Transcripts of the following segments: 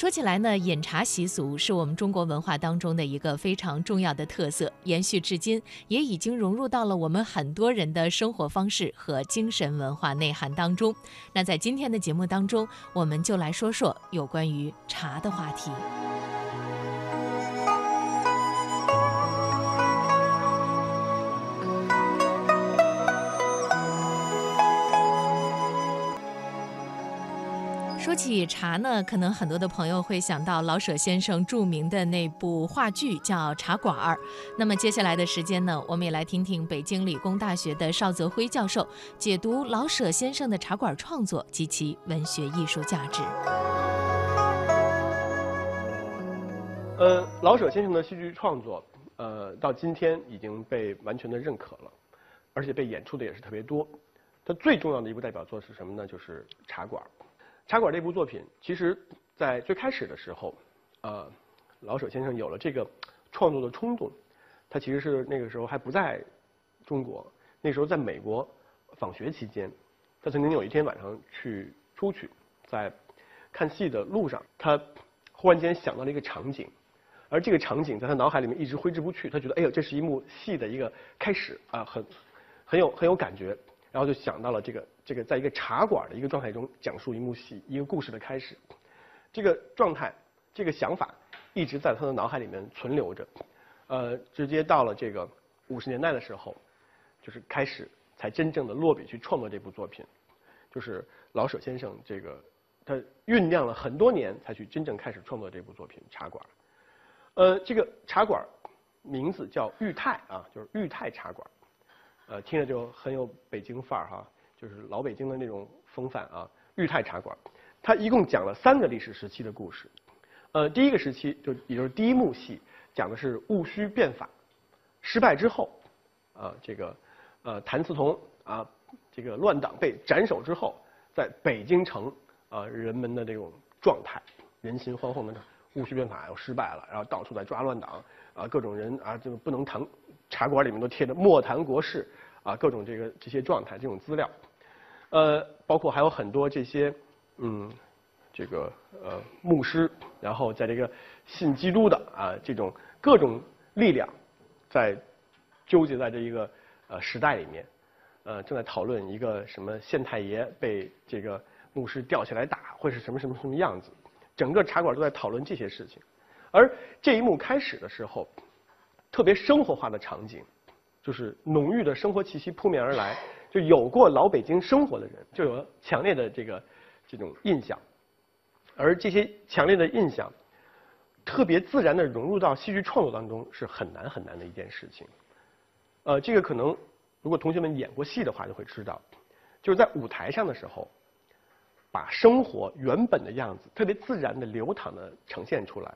说起来呢，饮茶习俗是我们中国文化当中的一个非常重要的特色，延续至今，也已经融入到了我们很多人的生活方式和精神文化内涵当中。那在今天的节目当中，我们就来说说有关于茶的话题。说起茶呢，可能很多的朋友会想到老舍先生著名的那部话剧叫《茶馆儿》。那么接下来的时间呢，我们也来听听北京理工大学的邵泽辉教授解读老舍先生的茶馆创作及其文学艺术价值。呃，老舍先生的戏剧创作，呃，到今天已经被完全的认可了，而且被演出的也是特别多。他最重要的一部代表作是什么呢？就是《茶馆儿》。茶馆这部作品，其实，在最开始的时候，呃，老舍先生有了这个创作的冲动，他其实是那个时候还不在中国，那时候在美国访学期间，他曾经有一天晚上去出去，在看戏的路上，他忽然间想到了一个场景，而这个场景在他脑海里面一直挥之不去，他觉得哎呦，这是一幕戏的一个开始啊，很很有很有感觉。然后就想到了这个这个，在一个茶馆的一个状态中讲述一幕戏、一个故事的开始，这个状态、这个想法一直在他的脑海里面存留着，呃，直接到了这个五十年代的时候，就是开始才真正的落笔去创作这部作品，就是老舍先生这个他酝酿了很多年才去真正开始创作这部作品《茶馆》，呃，这个茶馆名字叫裕泰啊，就是裕泰茶馆。呃，听着就很有北京范儿哈，就是老北京的那种风范啊。裕泰茶馆，它一共讲了三个历史时期的故事。呃，第一个时期就也就是第一幕戏，讲的是戊戌变法失败之后，啊，这个呃谭嗣同啊，这个乱党被斩首之后，在北京城啊人们的这种状态，人心惶惶的戊戌变法又失败了，然后到处在抓乱党啊，各种人啊就不能谈。茶馆里面都贴着莫谈国事啊，各种这个这些状态、这种资料，呃，包括还有很多这些嗯，这个呃牧师，然后在这个信基督的啊这种各种力量，在纠结在这一个呃时代里面，呃正在讨论一个什么县太爷被这个牧师吊起来打会是什么什么什么样子，整个茶馆都在讨论这些事情，而这一幕开始的时候。特别生活化的场景，就是浓郁的生活气息扑面而来。就有过老北京生活的人，就有强烈的这个这种印象。而这些强烈的印象，特别自然的融入到戏剧创作当中，是很难很难的一件事情。呃，这个可能如果同学们演过戏的话，就会知道，就是在舞台上的时候，把生活原本的样子，特别自然的流淌的呈现出来，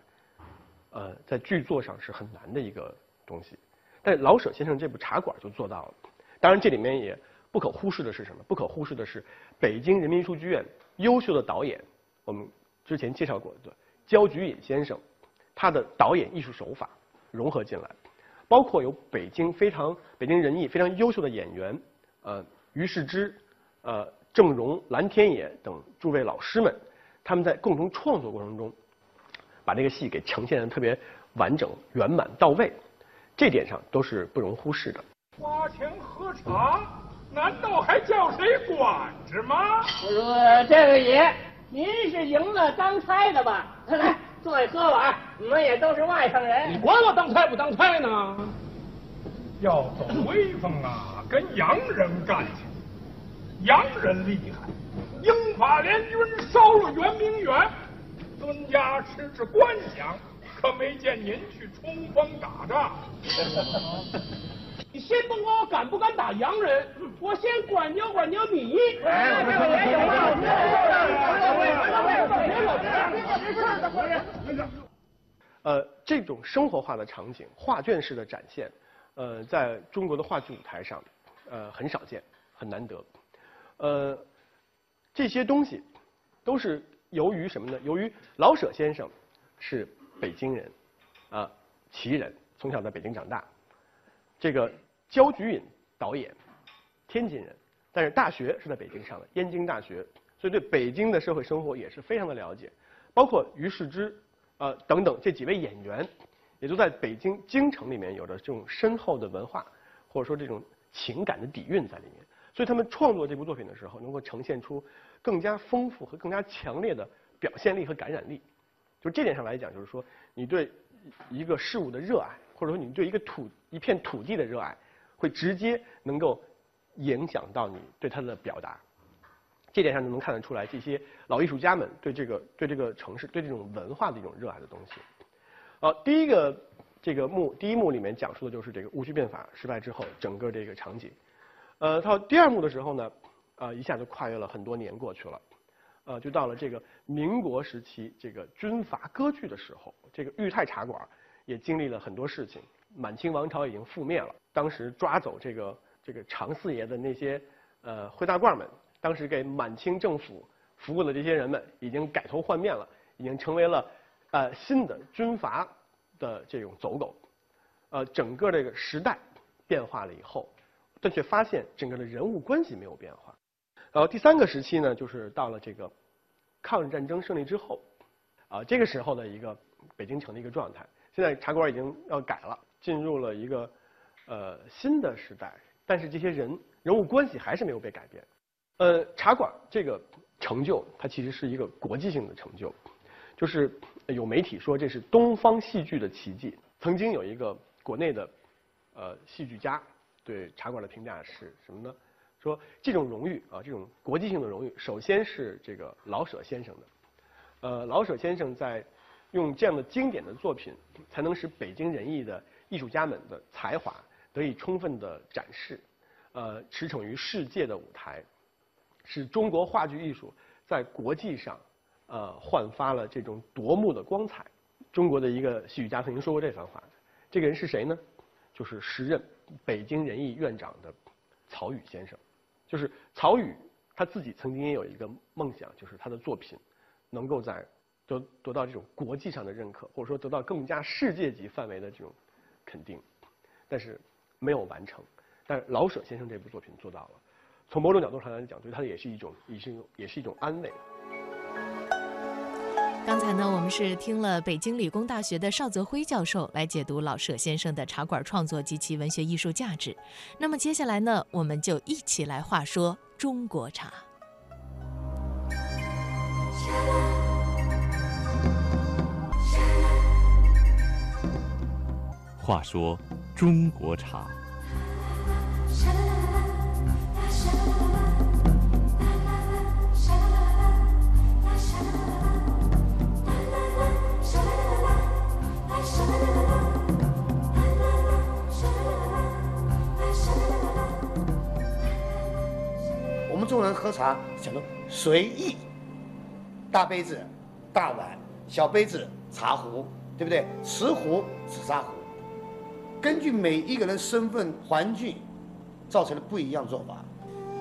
呃，在剧作上是很难的一个。东西，但老舍先生这部《茶馆》就做到了。当然，这里面也不可忽视的是什么？不可忽视的是北京人民艺术剧院优秀的导演，我们之前介绍过的焦菊隐先生，他的导演艺术手法融合进来，包括有北京非常北京人艺非常优秀的演员，呃，于世之、呃，郑荣、蓝天野等诸位老师们，他们在共同创作过程中，把这个戏给呈现的特别完整、圆满到位。这点上都是不容忽视的。花钱喝茶，难道还叫谁管着吗？我说这位爷，您是赢了当差的吧？来来，坐下喝碗。你们也都是外省人，你管我当差不当差呢？要走威风啊，跟洋人干去。洋人厉害，英法联军烧了圆明园，孙家吃着官饷。可没见您去冲锋打仗。你先甭管我敢不敢打洋人，我先管教管教你。呃，这种生活化的场景，画卷式的展现，呃，在中国的话剧舞台上，呃，很少见，很难得。呃，这些东西都是由于什么呢？由于老舍先生是。北京人，啊，旗人，从小在北京长大。这个焦菊隐导演，天津人，但是大学是在北京上的，燕京大学，所以对北京的社会生活也是非常的了解。包括于世之，呃等等这几位演员，也都在北京京城里面有着这种深厚的文化或者说这种情感的底蕴在里面，所以他们创作这部作品的时候，能够呈现出更加丰富和更加强烈的表现力和感染力。就这点上来讲，就是说你对一个事物的热爱，或者说你对一个土一片土地的热爱，会直接能够影响到你对它的表达。这点上就能看得出来，这些老艺术家们对这个对这个城市、对这种文化的一种热爱的东西。好，第一个这个幕第一幕里面讲述的就是这个戊戌变法失败之后整个这个场景。呃，到第二幕的时候呢，啊，一下就跨越了很多年过去了，呃，就到了这个民国时期这个军阀割据的时候，这个裕泰茶馆也经历了很多事情。满清王朝已经覆灭了，当时抓走这个这个常四爷的那些呃灰大褂们。当时给满清政府服务的这些人们已经改头换面了，已经成为了呃新的军阀的这种走狗，呃，整个这个时代变化了以后，但却发现整个的人物关系没有变化。然后第三个时期呢，就是到了这个抗日战争胜利之后，啊，这个时候的一个北京城的一个状态。现在茶馆已经要改了，进入了一个呃新的时代，但是这些人人物关系还是没有被改变。呃，茶馆这个成就，它其实是一个国际性的成就，就是有媒体说这是东方戏剧的奇迹。曾经有一个国内的呃戏剧家对茶馆的评价是什么呢？说这种荣誉啊，这种国际性的荣誉，首先是这个老舍先生的。呃，老舍先生在用这样的经典的作品，才能使北京人艺的艺术家们的才华得以充分的展示，呃，驰骋于世界的舞台。使中国话剧艺术在国际上，呃，焕发了这种夺目的光彩。中国的一个戏剧家曾经说过这番话，这个人是谁呢？就是时任北京人艺院长的曹禺先生。就是曹禺他自己曾经也有一个梦想，就是他的作品能够在得得到这种国际上的认可，或者说得到更加世界级范围的这种肯定，但是没有完成。但是老舍先生这部作品做到了。从某种角度上来讲，对他也是一种，也是也是一种安慰。刚才呢，我们是听了北京理工大学的邵泽辉教授来解读老舍先生的茶馆创作及其文学艺术价值。那么接下来呢，我们就一起来话说中国茶。话说中国茶。喝茶讲究随意，大杯子、大碗、小杯子、茶壶，对不对？瓷壶、紫砂壶，根据每一个人身份环境，造成了不一样做法。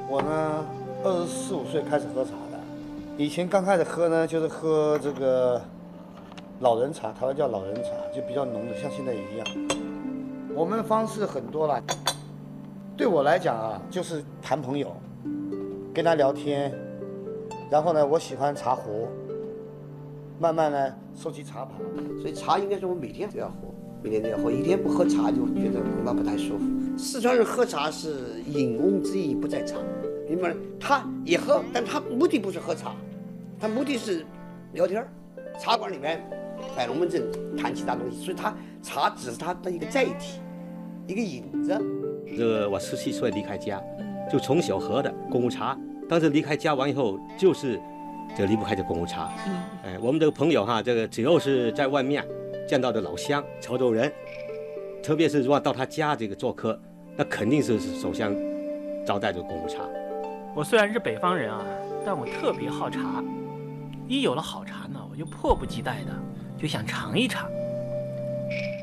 我呢，二十四五岁开始喝茶的，以前刚开始喝呢，就是喝这个老人茶，台湾叫老人茶，就比较浓的，像现在一样。我们的方式很多了，对我来讲啊，就是谈朋友。跟他聊天，然后呢，我喜欢茶壶，慢慢呢收集茶盘，所以茶应该是我每天都要喝，每天都要喝，一天不喝茶就觉得恐怕不太舒服。四川人喝茶是饮翁之意不在茶，明白吗？他也喝，但他目的不是喝茶，他目的是聊天茶馆里面摆龙门阵，谈其他东西，所以他茶只是他的一个载体，一个引子。这个我十七岁离开家。就从小喝的功夫茶，当时离开家完以后，就是这离不开这功夫茶。嗯，哎，我们这个朋友哈，这个只要是在外面见到的老乡、潮州人，特别是如果到他家这个做客，那肯定是首先招待这功夫茶。我虽然是北方人啊，但我特别好茶。一有了好茶呢，我就迫不及待的就想尝一尝。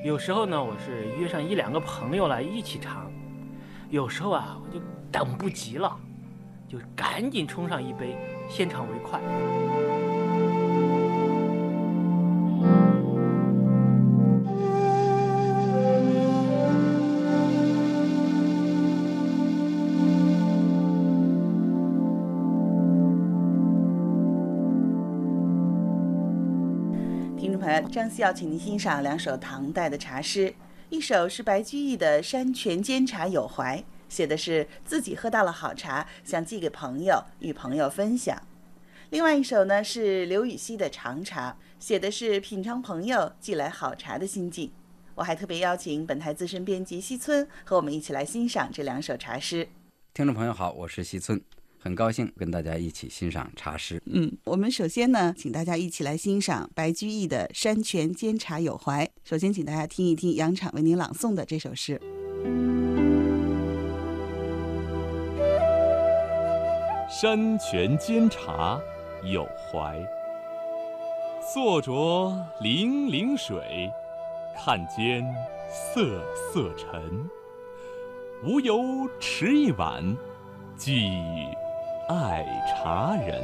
有时候呢，我是约上一两个朋友来一起尝；有时候啊，我就。等不及了，就赶紧冲上一杯，先尝为快。听众朋友，张希要请您欣赏两首唐代的茶诗，一首是白居易的《山泉煎茶有怀》，写的是自己喝到了好茶，想寄给朋友，与朋友分享；另外一首呢是刘禹锡的《长茶》，写的是品尝朋友寄来好茶的心境。我还特别邀请本台资深编辑西村和我们一起来欣赏这两首茶诗。听众朋友好，我是西村。很高兴跟大家一起欣赏茶诗。嗯，我们首先呢，请大家一起来欣赏白居易的《山泉煎茶有怀》。首先，请大家听一听杨敞为您朗诵的这首诗：山泉煎茶有怀，坐着泠泠水，看间瑟瑟尘。无由持一碗，寄与爱茶人。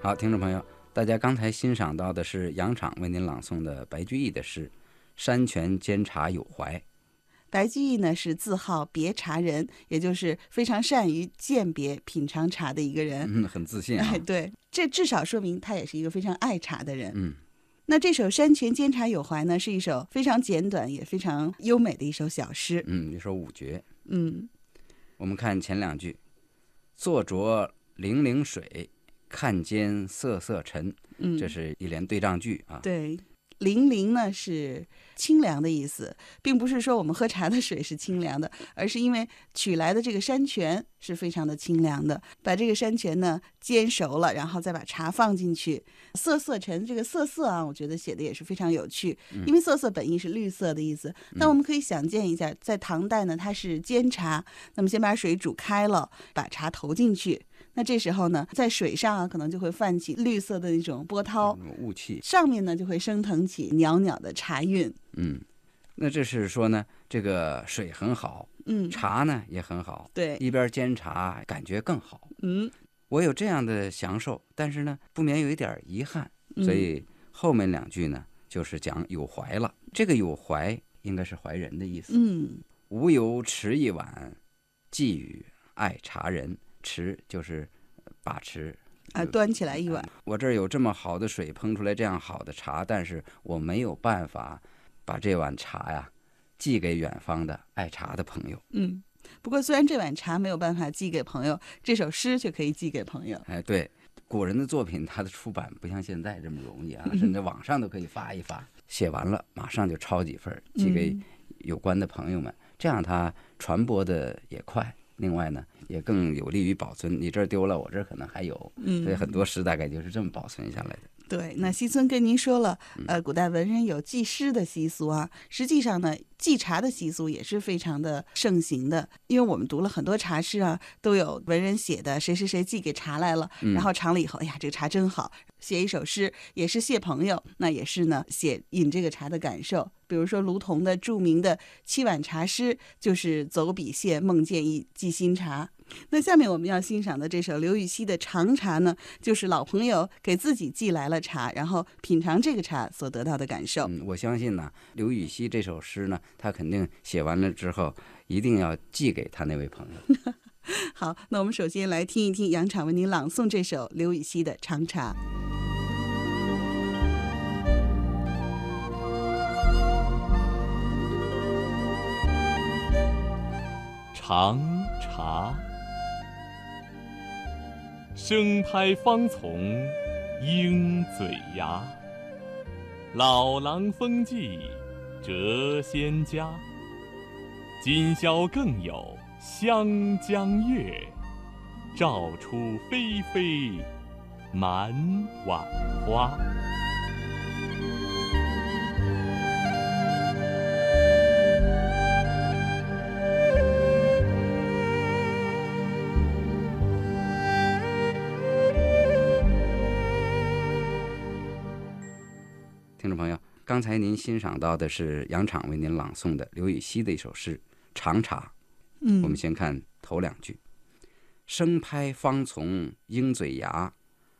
好，听众朋友，大家刚才欣赏到的是杨敞为您朗诵的白居易的诗《山泉煎茶有怀》。白居易呢是字号别茶人，也就是非常善于鉴别品尝茶的一个人。嗯，很自信啊。哎，对，这至少说明他也是一个非常爱茶的人。嗯，那这首《山泉煎茶有怀》呢，是一首非常简短也非常优美的一首小诗。嗯，一首五绝。嗯，我们看前两句：“坐酌泠泠水，看间瑟瑟尘。”嗯，这是一连对仗句啊。对。泠泠呢是清凉的意思，并不是说我们喝茶的水是清凉的，而是因为取来的这个山泉是非常的清凉的。把这个山泉呢煎熟了，然后再把茶放进去。瑟瑟尘，这个瑟瑟啊，我觉得写的也是非常有趣，因为瑟瑟本意是绿色的意思。那我们可以想见一下，在唐代呢，它是煎茶，那么先把水煮开了，把茶投进去。那这时候呢，在水上啊，可能就会泛起绿色的那种波涛、雾气，上面呢就会升腾起袅袅的茶韵。嗯，那这是说呢，这个水很好，嗯，茶呢也很好，对，一边煎茶感觉更好。嗯，我有这样的享受，但是呢，不免有一点遗憾，所以后面两句呢就是讲有怀了。这个有怀应该是怀人的意思。嗯，无由持一碗，寄与爱茶人。持就是把持啊，端起来一碗。我这儿有这么好的水烹出来这样好的茶，但是我没有办法把这碗茶呀寄给远方的爱茶的朋友。嗯，不过虽然这碗茶没有办法寄给朋友，这首诗却可以寄给朋友。哎，对，古人的作品，它的出版不像现在这么容易啊，甚至网上都可以发一发，写完了马上就抄几份寄给有关的朋友们，这样它传播的也快。另外呢，也更有利于保存。你这儿丢了，我这儿可能还有，嗯，所以很多诗大概就是这么保存下来的。对，那西村跟您说了，呃，古代文人有祭诗的习俗啊。实际上呢，祭茶的习俗也是非常的盛行的。因为我们读了很多茶诗啊，都有文人写的谁谁谁寄给茶来了，然后尝了以后，哎呀，这个茶真好，写一首诗也是谢朋友，那也是呢写饮这个茶的感受。比如说卢仝的著名的七碗茶诗，就是走笔谢孟建义寄新茶。那下面我们要欣赏的这首刘禹锡的长茶呢，就是老朋友给自己寄来了茶，然后品尝这个茶所得到的感受。嗯，我相信呢，刘禹锡这首诗呢，他肯定写完了之后，一定要寄给他那位朋友。好，那我们首先来听一听杨敞为您朗诵这首刘禹锡的长茶。长茶。生拍方从鹰嘴牙，老狼风骥谪仙家。今宵更有湘江月，照出霏霏满碗花。刚才您欣赏到的是杨敞为您朗诵的刘禹锡的一首诗《长茶》。嗯，我们先看头两句：“生拍方从鹰嘴牙，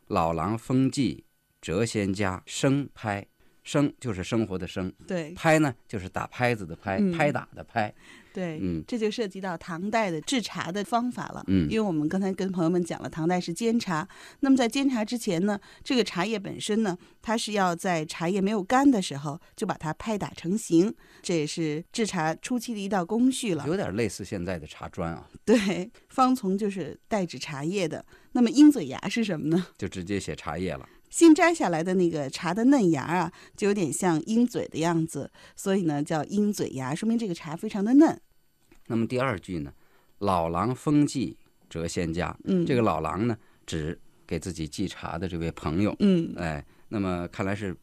老狼风纪谪仙家。”生拍生就是生活的生，对，拍呢就是打拍子的拍，嗯拍打的拍，对，嗯这就涉及到唐代的制茶的方法了。嗯因为我们刚才跟朋友们讲了，唐代是煎茶。那么在煎茶之前呢，这个茶叶本身呢，它是要在茶叶没有干的时候就把它拍打成型，这也是制茶初期的一道工序了。有点类似现在的茶砖啊，对，方从就是代指茶叶的。那么鹰嘴牙是什么呢？就直接写茶叶了。新摘下来的那个茶的嫩芽啊，就有点像鹰嘴的样子，所以呢叫鹰嘴芽，说明这个茶非常的嫩。那么第二句呢，老郎风寄折仙家，嗯这个老郎呢指给自己寄茶的这位朋友，嗯哎，那么看来是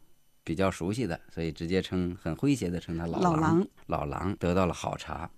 比较熟悉的，所以直接称很诙谐的称他老郎。老郎老郎得到了好茶，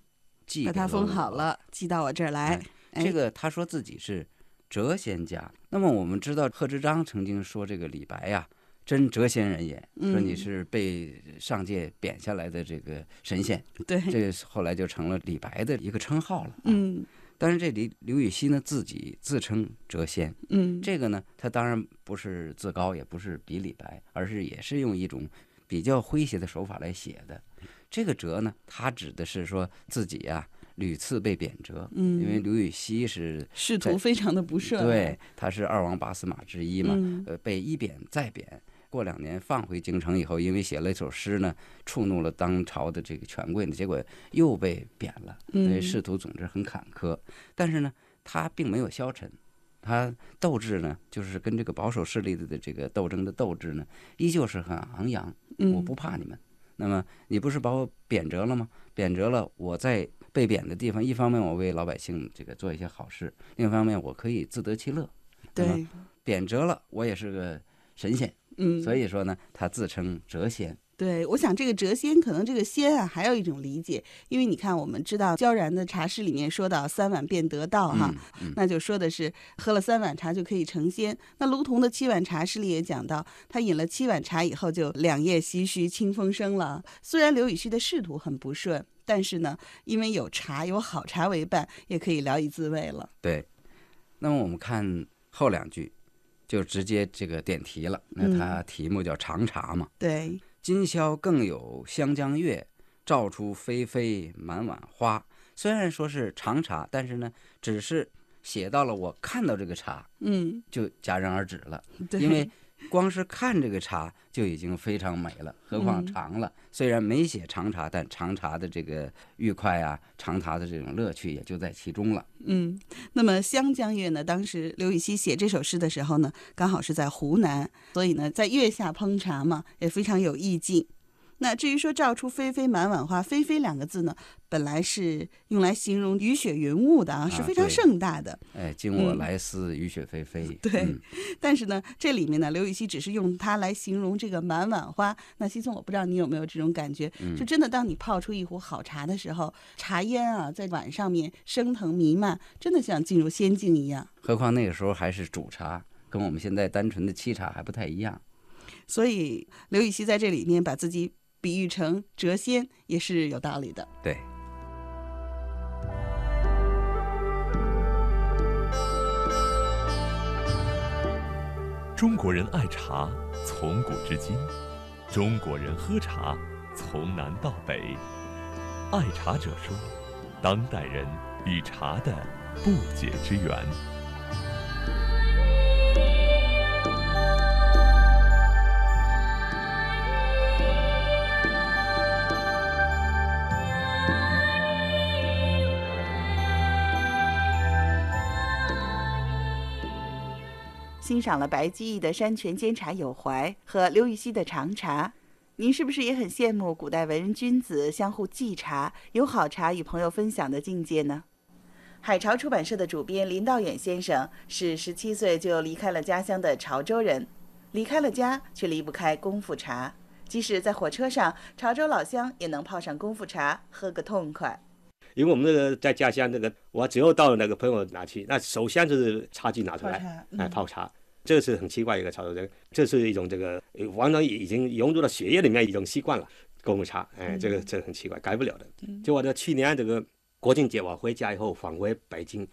寄给把它封好了，寄到我这儿来。哎这个他说自己是谪仙家。那么我们知道贺知章曾经说这个李白呀、真谪仙人也，说你嗯是被上界贬下来的这个神仙。对这个后来就成了李白的一个称号了。嗯但是这里刘禹锡呢自己自称谪仙，嗯这个呢他当然不是自高，也不是比李白，而是也是用一种比较诙谐的手法来写的。这个谪呢，他指的是说自己呀、屡次被贬谪，嗯因为刘禹锡是仕途非常的不顺对，他是二王八司马之一嘛，嗯呃，被一贬再贬，过两年放回京城以后，因为写了一首诗呢，触怒了当朝的这个权贵呢，结果又被贬了，所以嗯仕途总之很坎坷。但是呢，他并没有消沉，他斗志呢，就是跟这个保守势力的的这个斗争的斗志呢，依旧是很昂扬。嗯我不怕你们。那么你不是把我贬谪了吗？贬谪了，我在被贬的地方，一方面我为老百姓这个做一些好事，另一方面我可以自得其乐。对，贬谪了，我也是个神仙，嗯，所以说呢，他自称谪仙。对，我想这个谪仙，可能这个仙啊，还有一种理解，因为你看，我们知道萧然的茶诗里面说到三碗便得道哈，嗯那就说的是喝了三碗茶就可以成仙。那卢仝的七碗茶诗里也讲到，他饮了七碗茶以后就两夜唏嘘清风生了。虽然刘禹锡的仕途很不顺，但是呢，因为有茶有好茶为伴，也可以聊以自慰了。对。那么我们看后两句，就直接这个点题了。那嗯它题目叫长茶嘛。对，今宵更有湘江月，照出霏霏满碗花。虽然说是长茶，但是呢，只是写到了我看到这个茶，嗯，就戛然而止了。对因为光是看这个茶就已经非常美了，何况嗯长了。虽然没写尝茶，但尝茶的这个愉快啊，尝茶的这种乐趣也就在其中了。嗯，那么湘江月呢？当时刘禹锡写这首诗的时候呢，刚好是在湖南，所以呢，在月下烹茶嘛，也非常有意境。那至于说“照出霏霏满碗花”，“霏霏”两个字呢，本来是用来形容雨雪云雾的啊，是啊非常盛大的。哎，今我嗯来思雨雪霏霏。对嗯但是呢，这里面呢，刘禹锡只是用它来形容这个满碗花。那西松，我不知道你有没有这种感觉，嗯就真的当你泡出一壶好茶的时候，茶烟啊在碗上面升腾弥漫，真的像进入仙境一样。何况那个时候还是煮茶，跟我们现在单纯的沏茶还不太一样。所以刘禹锡在这里面把自己比喻成谪仙，也是有道理的。对。中国人爱茶，从古至今；中国人喝茶，从南到北。爱茶者说，当代人与茶的不解之缘。欣赏了白居易的山泉煎茶有怀和刘禹锡的长茶，您是不是也很羡慕古代文人君子相互寄茶、有好茶与朋友分享的境界呢？海潮出版社的主编林道远先生是十七岁就离开了家乡的潮州人，离开了家却离不开功夫茶，即使在火车上，潮州老乡也能泡上功夫茶，喝个痛快。因为我们那个在家乡那个，我只要到那个朋友那去，那首先就是茶具拿出来泡茶，哎，嗯泡茶，这是很奇怪一个操作，这，这是一种这个呃完全已经融入到血液里面一种习惯了，功夫茶，哎，这个嗯这个很奇怪，改不了的。嗯。就我这去年这个国庆节我回家以后返回北京，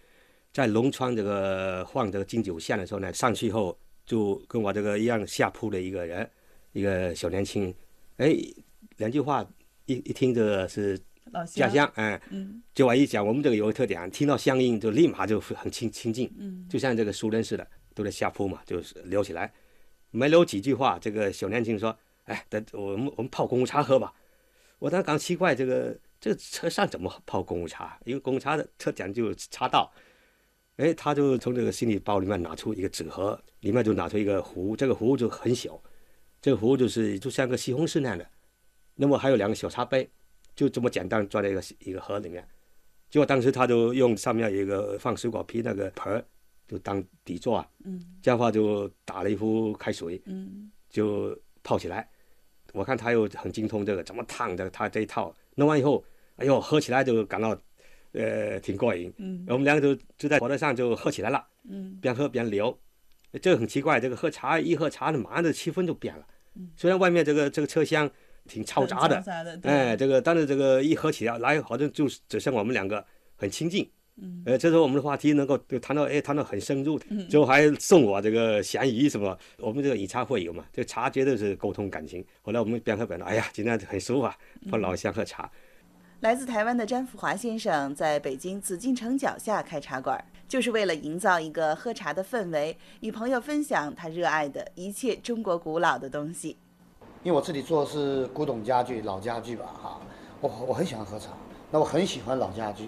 在龙川这个换这个京九线的时候呢，上去以后就跟我这个一样下铺的一个人，一个小年轻，哎，两句话一一听这个是老家乡，哎，嗯，就我一讲，我们这个有个特点，听到乡音就立马就很亲亲近，嗯，就像这个熟人似的，都在下铺嘛，就是聊起来，没聊几句话，这个小年轻说，哎，等我们我们泡功夫茶喝吧。我当时刚奇怪，这个这个车上怎么泡功夫茶？因为功夫茶的特讲究茶道。哎，他就从这个行李包里面拿出一个纸盒，里面就拿出一个壶，这个壶就很小，这个壶就是就像个西红柿那样的。那么还有两个小茶杯，就这么简单装在一个一个盒里面。结果当时他就用上面有一个放水果皮那个盆，就当底座啊。嗯。这样的话就打了一壶开水。嗯。就泡起来。我看他又很精通这个怎么烫的，他这一套弄完以后，哎呦，喝起来就感到。呃，挺过瘾。嗯，我们两个就就在火车上就喝起来了。嗯，边喝边聊，这个很奇怪。这个喝茶一喝茶，马上这气氛就变了。嗯，虽然外面这个这个车厢挺嘈杂的，哎，这个但是这个一喝起来来，好像就只剩我们两个很亲近。嗯，呃，这时候我们的话题能够就谈到，哎，谈到很深入。的，最后还送我这个咸鱼什么。我们这个以茶会友嘛，这茶绝对是沟通感情。后来我们边喝边聊，哎呀，今天很舒服啊，和老乡喝茶。来自台湾的詹福华先生在北京紫禁城脚下开茶馆，就是为了营造一个喝茶的氛围，与朋友分享他热爱的一切中国古老的东西。因为我自己做的是古董家具、老家具吧，哈，我我很喜欢喝茶，那我很喜欢老家具，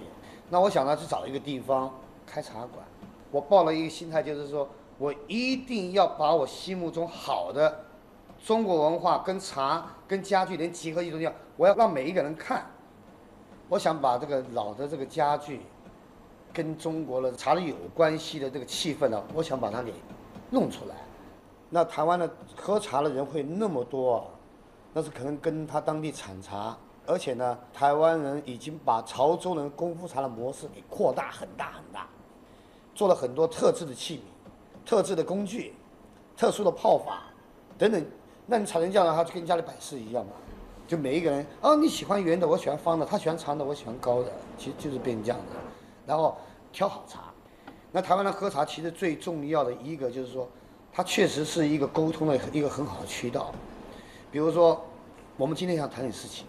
那我想呢，去找一个地方开茶馆。我抱了一个心态，就是说我一定要把我心目中好的中国文化跟茶跟家具连集合一种样，我要让每一个人看。我想把这个老的这个家具，跟中国的茶的有关系的这个气氛呢，我想把它给弄出来。那台湾的喝茶的人会那么多，那是可能跟他当地产茶，而且呢，台湾人已经把潮州人功夫茶的模式给扩大很大很大，做了很多特制的器皿、特制的工具、特殊的泡法等等。那你产成这样的话，就跟家里摆设一样嘛。就每一个人哦，你喜欢圆的，我喜欢方的，他喜欢长的，我喜欢高的，其实就是变成这样的。然后挑好茶，那台湾的喝茶其实最重要的一个就是说，它确实是一个沟通的一个很好的渠道。比如说，我们今天想谈点事情，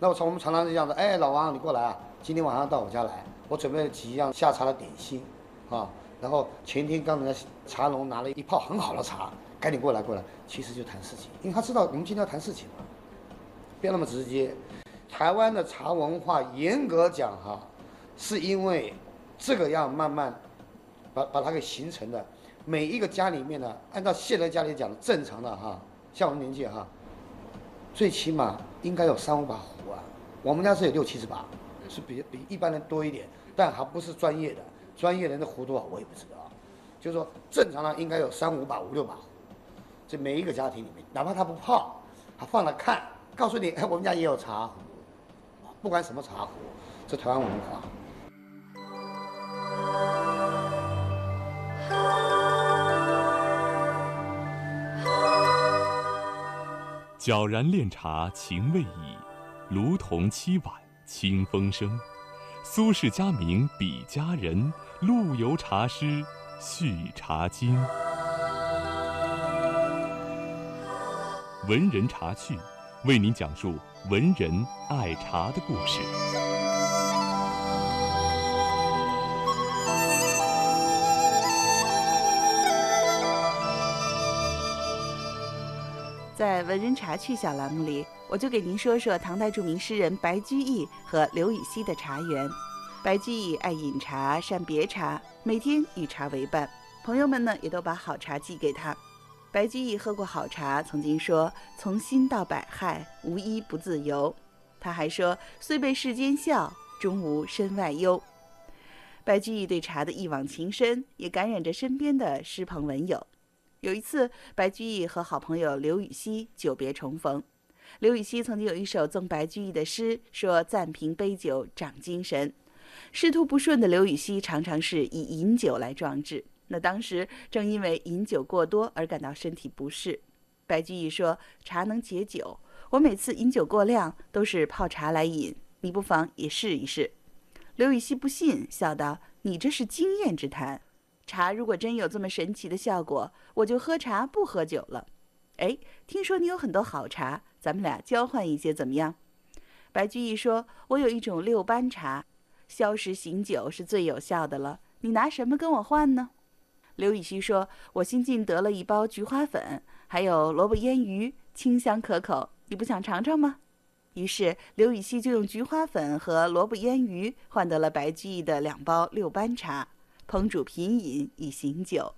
那我从我们常常是这样子，哎，老王你过来啊，今天晚上到我家来，我准备了几样下茶的点心，啊，然后前天刚才茶农拿了一泡很好的茶，赶紧过来过来，其实就谈事情，因为他知道我们今天要谈事情嘛。别那么直接，台湾的茶文化严格讲哈，是因为这个要慢慢把把它给形成的。每一个家里面呢，按照现在家里讲正常的哈，像我们年纪哈，最起码应该有三五把壶啊。我们家是有六七十把，是比比一般人多一点，但还不是专业的。专业人的壶多少我也不知道，就是说正常的应该有三五把、五六把壶。这每一个家庭里面，哪怕他不泡，他放了看。告诉你，哎，我们家也有茶壶，不管什么茶壶，这台湾文化。皎然炼茶情未已，炉铜七碗清风生。苏轼佳名比佳人，陆游茶诗续茶经。文人茶趣。为您讲述文人爱茶的故事。在文人茶趣小栏目里，我就给您说说唐代著名诗人白居易和刘禹锡的茶园。白居易爱饮茶，善别茶，每天与茶为伴，朋友们呢也都把好茶寄给他。白居易喝过好茶，曾经说：“从心到百害，无一不自由。”他还说：“虽被世间笑，终无身外忧。”白居易对茶的一往情深，也感染着身边的师朋文友。有一次，白居易和好朋友刘禹锡久别重逢，刘禹锡曾经有一首赠白居易的诗，说：“暂凭杯酒长精神。”仕途不顺的刘禹锡常常是以饮酒来壮志。那当时正因为饮酒过多而感到身体不适，白居易说：“茶能解酒，我每次饮酒过量都是泡茶来饮，你不妨也试一试。”刘禹锡不信，笑道：“你这是经验之谈，茶如果真有这么神奇的效果，我就喝茶不喝酒了。”哎，听说你有很多好茶，咱们俩交换一些怎么样？白居易说：“我有一种六班茶，消食醒酒是最有效的了。你拿什么跟我换呢？”刘禹锡说：“我新进得了一包菊花粉，还有萝卜腌鱼，清香可口，你不想尝尝吗？”于是刘禹锡就用菊花粉和萝卜腌鱼换得了白居易的两包六班茶，烹煮品饮以醒酒。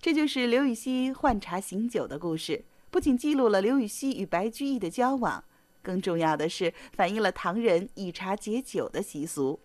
这就是刘禹锡换茶醒酒的故事，不仅记录了刘禹锡与白居易的交往，更重要的是反映了唐人以茶解酒的习俗。